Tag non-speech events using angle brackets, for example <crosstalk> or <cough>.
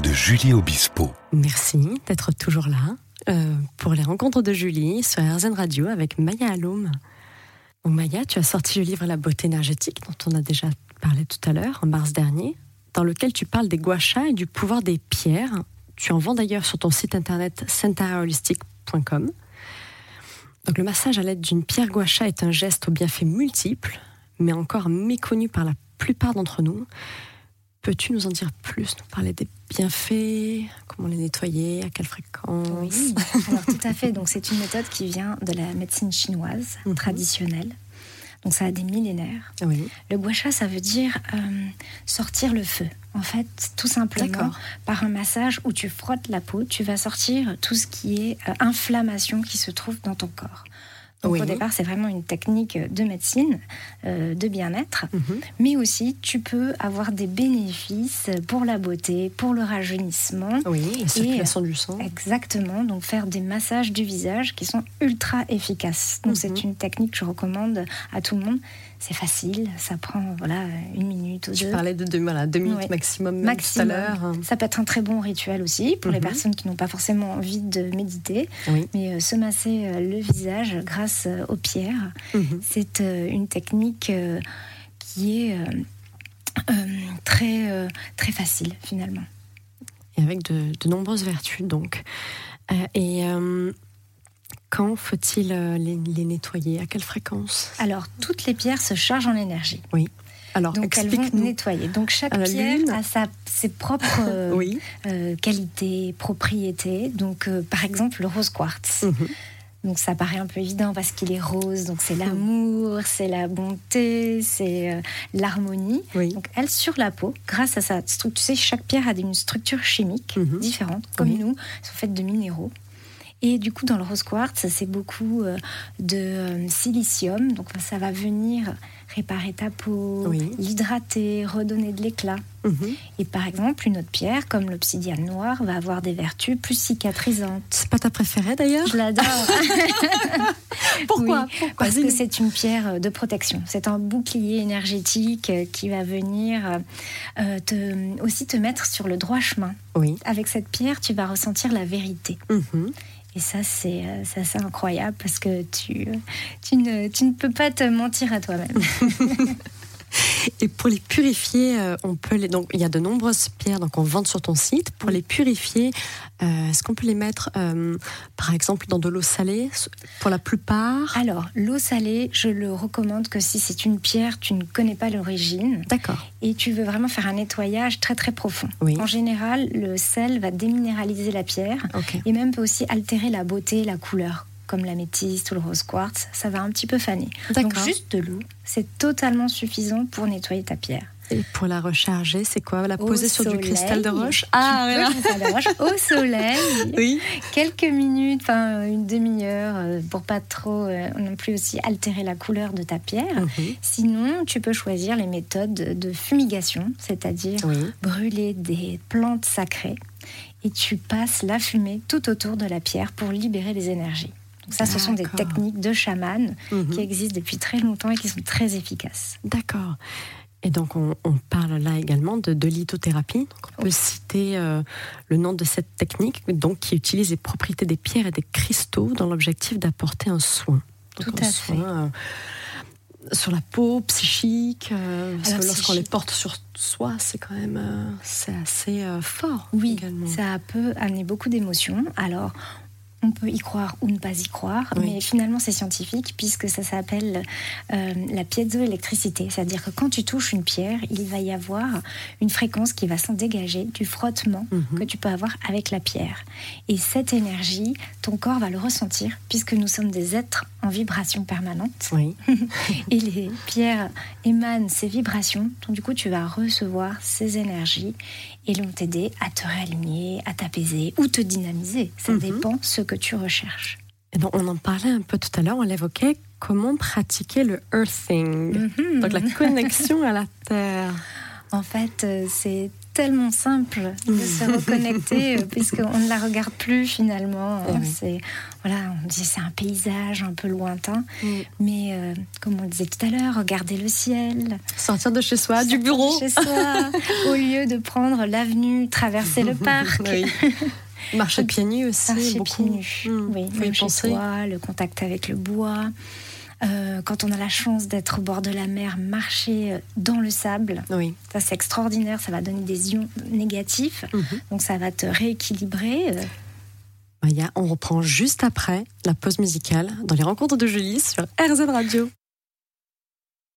de Julie Obispo. Merci d'être toujours là euh, pour les rencontres de Julie sur RZN Radio avec Maya Aloum. Maya, tu as sorti le livre La beauté énergétique dont on a déjà parlé tout à l'heure en mars dernier, dans lequel tu parles des guachas et du pouvoir des pierres. Tu en vends d'ailleurs sur ton site internet centaraholistic.com. Donc le massage à l'aide d'une pierre guacha est un geste aux bienfaits multiples, mais encore méconnu par la plupart d'entre nous. Peux-tu nous en dire plus, nous parler des bienfaits, comment les nettoyer, à quelle fréquence Oui, alors tout à fait. Donc c'est une méthode qui vient de la médecine chinoise Mhm. traditionnelle. Donc ça a des millénaires. Oui, Le gua sha, ça veut dire euh, sortir le feu. En fait, tout simplement, par un massage où tu frottes la peau, tu vas sortir tout ce qui est euh, inflammation qui se trouve dans ton corps. Donc Oui. au départ, c'est vraiment une technique de médecine, euh, de bien-être, Mhm. mais aussi tu peux avoir des bénéfices pour la beauté, pour le rajeunissement. oui, la circulation du sang. Exactement, donc faire des massages du visage qui sont ultra efficaces. Donc Mhm. c'est une technique que je recommande à tout le monde. C'est facile, ça prend voilà une minute ou deux. parlais de deux, voilà, deux minutes maximum, même Maximum. tout à l'heure. Ça peut être un très bon rituel aussi pour les Mhm. personnes qui n'ont pas forcément envie de méditer, Oui. mais euh, se masser euh, le visage grâce euh, aux pierres, Mhm. c'est une technique qui est très très facile finalement. Et avec de, de nombreuses vertus, donc. Et quand faut-il euh, les, les nettoyer? À quelle fréquence? Alors toutes les pierres se chargent en énergie. Alors, Donc elles vont nettoyer. Donc chaque pierre lune? a sa, ses propres <laughs> euh, Oui. euh, qualités, propriétés. Donc euh, par exemple le rose quartz. Mhm. Donc ça paraît un peu évident parce qu'il est rose. Donc c'est l'amour, c'est la bonté, c'est euh, l'harmonie. Oui. Donc elle sur la peau, grâce à sa structure, tu sais, chaque pierre a une structure chimique Mhm. différente, comme Oui. nous, elles sont faites de minéraux. Et du coup, dans le rose quartz, c'est beaucoup euh, de euh, silicium. Donc ça va venir réparer ta peau, Oui. l'hydrater, redonner de l'éclat. Mhm. Et par exemple, une autre pierre, comme l'obsidiane noire, va avoir des vertus plus cicatrisantes. C'est pas ta préférée d'ailleurs? Je l'adore. <laughs> Pourquoi, Oui, Pourquoi Parce que c'est une pierre de protection. C'est un bouclier énergétique euh, qui va venir euh, te, aussi te mettre sur le droit chemin. Oui. Avec cette pierre, tu vas ressentir la vérité. Mhm. Et ça, c'est euh, c'est assez incroyable parce que tu, tu, ne, tu ne peux pas te mentir à toi-même. <laughs> Et pour les purifier, euh, on peut les... donc il y a de nombreuses pierres donc on vend sur ton site. Pour les purifier, euh, est-ce qu'on peut les mettre, euh, par exemple, dans de l'eau salée Pour la plupart? Alors, l'eau salée, je le recommande que si c'est une pierre, tu ne connais pas l'origine D'accord. et tu veux vraiment faire un nettoyage très très profond. Oui. En général, le sel va déminéraliser la pierre et même peut aussi altérer la beauté, la couleur, comme l'améthyste ou le rose quartz. Ça va un petit peu faner. Donc juste de l'eau, c'est totalement suffisant pour nettoyer ta pierre. Et pour la recharger, c'est quoi La Au poser sur du cristal de roche Ah, voilà. cristal de roche au <laughs> soleil, Oui. quelques minutes, enfin une demi-heure, euh, pour pas trop euh, non plus aussi altérer la couleur de ta pierre. Mhm. Sinon, tu peux choisir les méthodes de fumigation, c'est-à-dire Oui. brûler des plantes sacrées et tu passes la fumée tout autour de la pierre pour libérer les énergies. Donc ça, ce sont des techniques de chaman Mhm. qui existent depuis très longtemps et qui sont très efficaces. D'accord. Et donc, on, on parle là également de, de lithothérapie. Donc, on peut Oui. citer euh, le nom de cette technique, donc qui utilise les propriétés des pierres et des cristaux dans l'objectif d'apporter un soin. Donc, Tout un à soin, fait. euh, sur la peau, psychique. euh, lorsqu'on les porte sur soi, c'est quand même euh, c'est assez euh, fort. Oui, également. ça peut amener beaucoup d'émotions. Alors, on peut y croire ou ne pas y croire, Oui. mais finalement c'est scientifique puisque ça s'appelle euh, la piézoélectricité. C'est-à-dire que quand tu touches une pierre, il va y avoir une fréquence qui va s'en dégager du frottement Mhm. que tu peux avoir avec la pierre. Et cette énergie, ton corps va le ressentir puisque nous sommes des êtres en vibration permanente. Oui. <laughs> Et les pierres émanent ces vibrations. Donc, du coup, tu vas recevoir ces énergies et vont t'aider à te réaligner, à t'apaiser ou te dynamiser. Ça Mhm. dépend ce que tu recherches. Et donc, on en parlait un peu tout à l'heure, on l'évoquait, comment pratiquer le earthing, Mhm. donc la connexion à la terre. En fait, euh, c'est tellement simple de <laughs> se reconnecter euh, puisqu'on ne la regarde plus finalement. Oui. C'est voilà, on dit c'est un paysage un peu lointain, Mm. mais euh, comme on disait tout à l'heure, regarder le ciel, Sortir de chez soi, du sortir bureau. chez soi, <laughs> au lieu de prendre l'avenue, traverser le <laughs> parc. Oui. Marcher pieds nus aussi. Marcher beaucoup. pieds nus. Mm. Oui, même chez soi, le contact avec le bois. Euh, quand on a la chance d'être au bord de la mer, marcher euh, dans le sable, Oui. ça c'est extraordinaire, ça va donner des ions négatifs, Mhm. donc ça va te rééquilibrer. euh, Maya, on reprend juste après la pause musicale dans les rencontres de Julie sur RZ Radio.